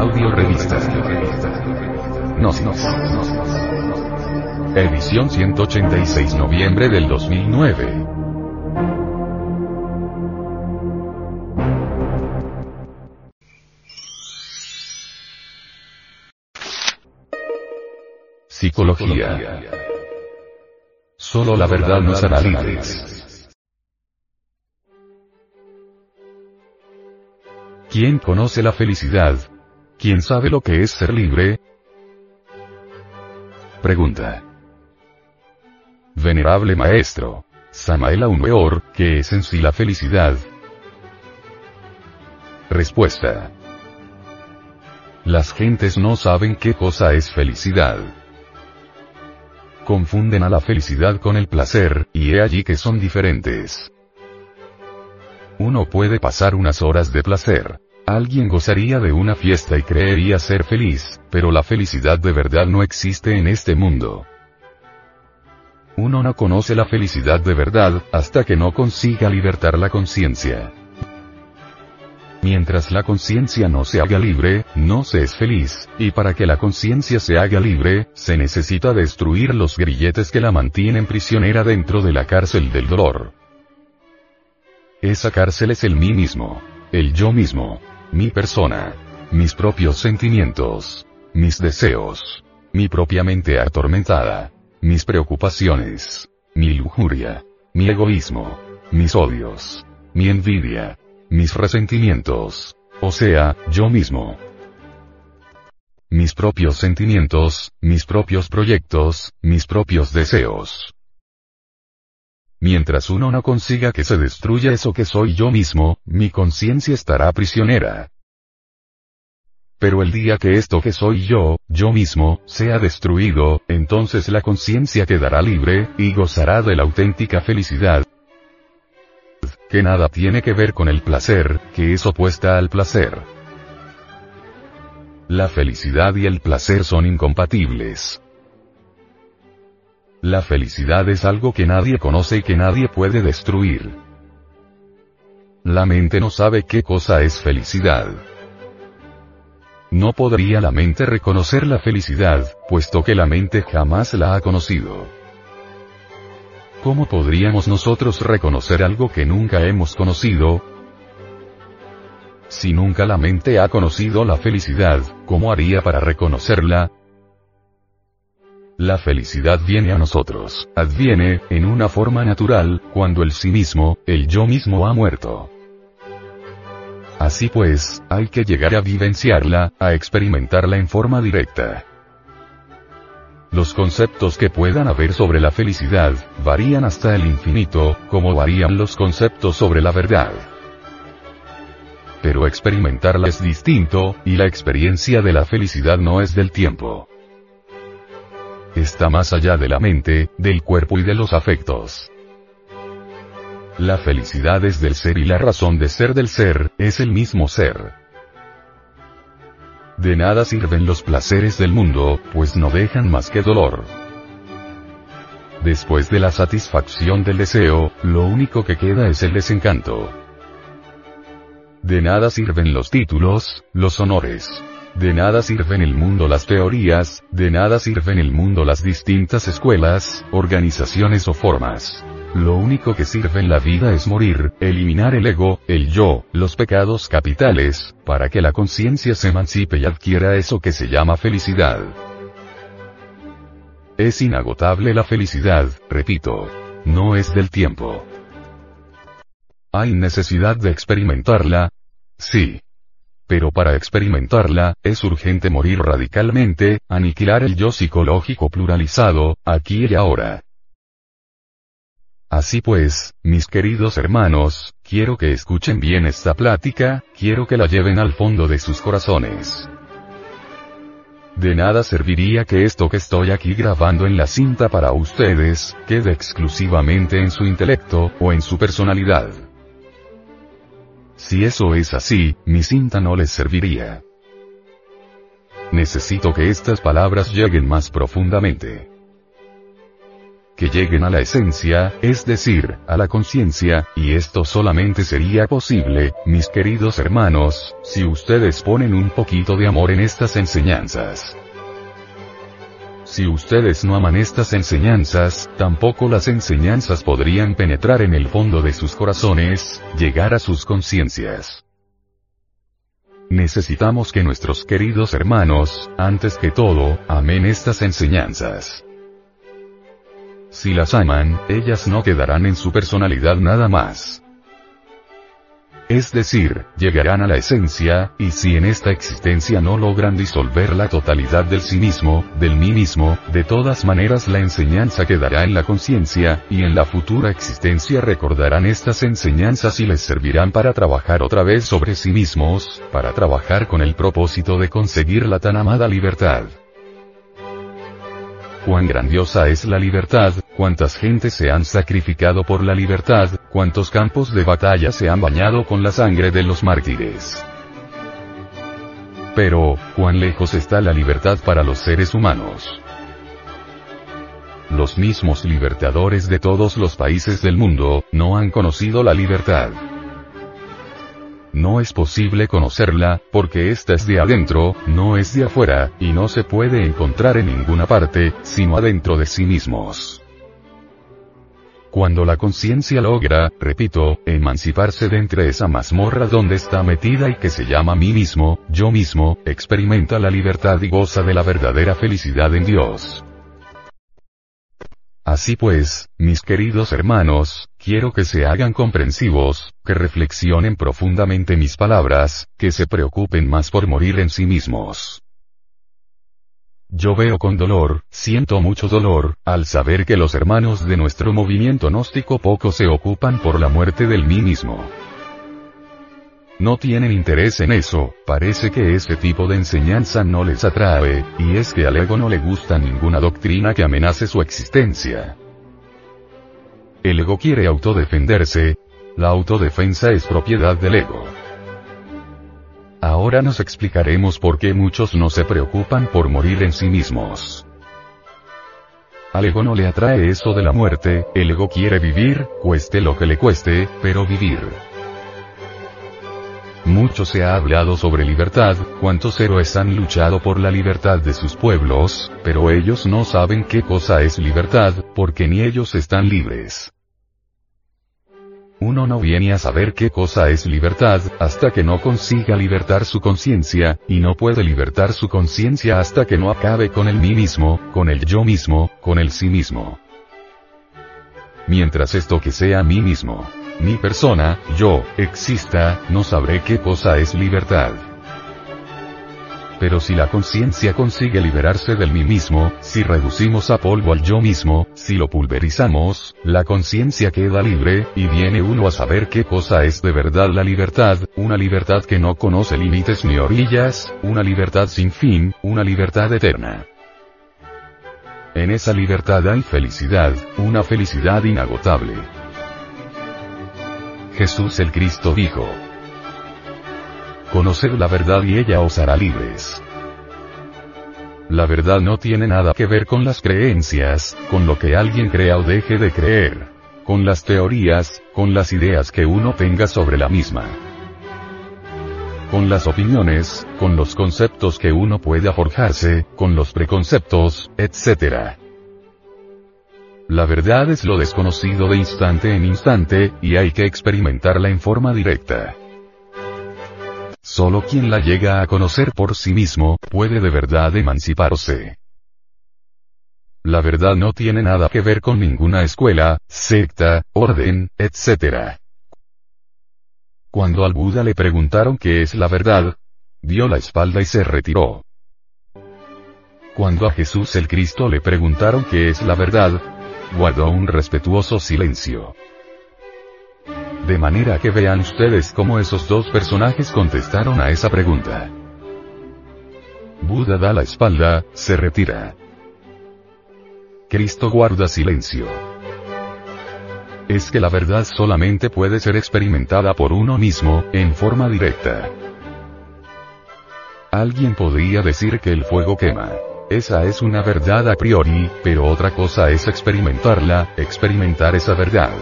Audio Revista. Gnosis. Edición 186 noviembre del 2009. Psicología. Solo la verdad nos hará libres. ¿Quién conoce la felicidad? ¿Quién sabe lo que es ser libre? Pregunta. Venerable Maestro. Samael Weor, ¿qué es en sí la felicidad? Respuesta. Las gentes no saben qué cosa es felicidad confunden a la felicidad con el placer, y he allí que son diferentes. Uno puede pasar unas horas de placer. Alguien gozaría de una fiesta y creería ser feliz, pero la felicidad de verdad no existe en este mundo. Uno no conoce la felicidad de verdad, hasta que no consiga libertar la conciencia. Mientras la conciencia no se haga libre, no se es feliz, y para que la conciencia se haga libre, se necesita destruir los grilletes que la mantienen prisionera dentro de la cárcel del dolor. Esa cárcel es el mí mismo, el yo mismo, mi persona, mis propios sentimientos, mis deseos, mi propia mente atormentada, mis preocupaciones, mi lujuria, mi egoísmo, mis odios, mi envidia, mis resentimientos. O sea, yo mismo. Mis propios sentimientos, mis propios proyectos, mis propios deseos. Mientras uno no consiga que se destruya eso que soy yo mismo, mi conciencia estará prisionera. Pero el día que esto que soy yo, yo mismo, sea destruido, entonces la conciencia quedará libre, y gozará de la auténtica felicidad, que nada tiene que ver con el placer, que es opuesta al placer. La felicidad y el placer son incompatibles. La felicidad es algo que nadie conoce y que nadie puede destruir. La mente no sabe qué cosa es felicidad. No podría la mente reconocer la felicidad, puesto que la mente jamás la ha conocido. ¿Cómo podríamos nosotros reconocer algo que nunca hemos conocido? Si nunca la mente ha conocido la felicidad, ¿cómo haría para reconocerla? La felicidad viene a nosotros, adviene, en una forma natural, cuando el sí mismo, el yo mismo ha muerto. Así pues, hay que llegar a vivenciarla, a experimentarla en forma directa. Los conceptos que puedan haber sobre la felicidad, varían hasta el infinito, como varían los conceptos sobre la verdad. Pero experimentarla es distinto, y la experiencia de la felicidad no es del tiempo. Está más allá de la mente, del cuerpo y de los afectos. La felicidad es del ser y la razón de ser del ser, es el mismo ser. De nada sirven los placeres del mundo, pues no dejan más que dolor. Después de la satisfacción del deseo, lo único que queda es el desencanto. De nada sirven los títulos, los honores. De nada sirven el mundo las teorías, de nada sirven el mundo las distintas escuelas, organizaciones o formas. Lo único que sirve en la vida es morir, eliminar el ego, el yo, los pecados capitales, para que la conciencia se emancipe y adquiera eso que se llama felicidad. Es inagotable la felicidad, repito. No es del tiempo. ¿Hay necesidad de experimentarla? Sí. Pero para experimentarla, es urgente morir radicalmente, aniquilar el yo psicológico pluralizado, aquí y ahora. Así pues, mis queridos hermanos, quiero que escuchen bien esta plática, quiero que la lleven al fondo de sus corazones. De nada serviría que esto que estoy aquí grabando en la cinta para ustedes, quede exclusivamente en su intelecto, o en su personalidad. Si eso es así, mi cinta no les serviría. Necesito que estas palabras lleguen más profundamente que lleguen a la esencia, es decir, a la conciencia, y esto solamente sería posible, mis queridos hermanos, si ustedes ponen un poquito de amor en estas enseñanzas. Si ustedes no aman estas enseñanzas, tampoco las enseñanzas podrían penetrar en el fondo de sus corazones, llegar a sus conciencias. Necesitamos que nuestros queridos hermanos, antes que todo, amen estas enseñanzas. Si las aman, ellas no quedarán en su personalidad nada más. Es decir, llegarán a la esencia, y si en esta existencia no logran disolver la totalidad del sí mismo, del mí mismo, de todas maneras la enseñanza quedará en la conciencia, y en la futura existencia recordarán estas enseñanzas y les servirán para trabajar otra vez sobre sí mismos, para trabajar con el propósito de conseguir la tan amada libertad. Cuán grandiosa es la libertad, cuántas gentes se han sacrificado por la libertad, cuántos campos de batalla se han bañado con la sangre de los mártires. Pero, cuán lejos está la libertad para los seres humanos. Los mismos libertadores de todos los países del mundo, no han conocido la libertad. No es posible conocerla, porque esta es de adentro, no es de afuera, y no se puede encontrar en ninguna parte, sino adentro de sí mismos. Cuando la conciencia logra, repito, emanciparse de entre esa mazmorra donde está metida y que se llama mí mismo, yo mismo, experimenta la libertad y goza de la verdadera felicidad en Dios. Así pues, mis queridos hermanos, quiero que se hagan comprensivos, que reflexionen profundamente mis palabras, que se preocupen más por morir en sí mismos. Yo veo con dolor, siento mucho dolor, al saber que los hermanos de nuestro movimiento gnóstico poco se ocupan por la muerte del mí mismo no tienen interés en eso, parece que ese tipo de enseñanza no les atrae, y es que al ego no le gusta ninguna doctrina que amenace su existencia. El ego quiere autodefenderse, la autodefensa es propiedad del ego. Ahora nos explicaremos por qué muchos no se preocupan por morir en sí mismos. Al ego no le atrae eso de la muerte, el ego quiere vivir, cueste lo que le cueste, pero vivir. Mucho se ha hablado sobre libertad, cuántos héroes han luchado por la libertad de sus pueblos, pero ellos no saben qué cosa es libertad, porque ni ellos están libres. Uno no viene a saber qué cosa es libertad, hasta que no consiga libertar su conciencia, y no puede libertar su conciencia hasta que no acabe con el mí mismo, con el yo mismo, con el sí mismo. Mientras esto que sea mí mismo mi persona, yo, exista, no sabré qué cosa es libertad. Pero si la conciencia consigue liberarse del mí mismo, si reducimos a polvo al yo mismo, si lo pulverizamos, la conciencia queda libre, y viene uno a saber qué cosa es de verdad la libertad, una libertad que no conoce límites ni orillas, una libertad sin fin, una libertad eterna. En esa libertad hay felicidad, una felicidad inagotable. Jesús el Cristo dijo. Conoced la verdad y ella os hará libres. La verdad no tiene nada que ver con las creencias, con lo que alguien crea o deje de creer, con las teorías, con las ideas que uno tenga sobre la misma, con las opiniones, con los conceptos que uno pueda forjarse, con los preconceptos, etc. La verdad es lo desconocido de instante en instante, y hay que experimentarla en forma directa. Solo quien la llega a conocer por sí mismo, puede de verdad emanciparse. La verdad no tiene nada que ver con ninguna escuela, secta, orden, etc. Cuando al Buda le preguntaron qué es la verdad, dio la espalda y se retiró. Cuando a Jesús el Cristo le preguntaron qué es la verdad, guardó un respetuoso silencio. De manera que vean ustedes cómo esos dos personajes contestaron a esa pregunta. Buda da la espalda, se retira. Cristo guarda silencio. Es que la verdad solamente puede ser experimentada por uno mismo, en forma directa. Alguien podría decir que el fuego quema. Esa es una verdad a priori, pero otra cosa es experimentarla, experimentar esa verdad.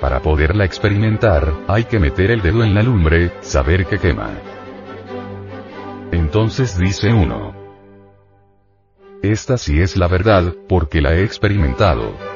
Para poderla experimentar, hay que meter el dedo en la lumbre, saber que quema. Entonces dice uno. Esta sí es la verdad, porque la he experimentado.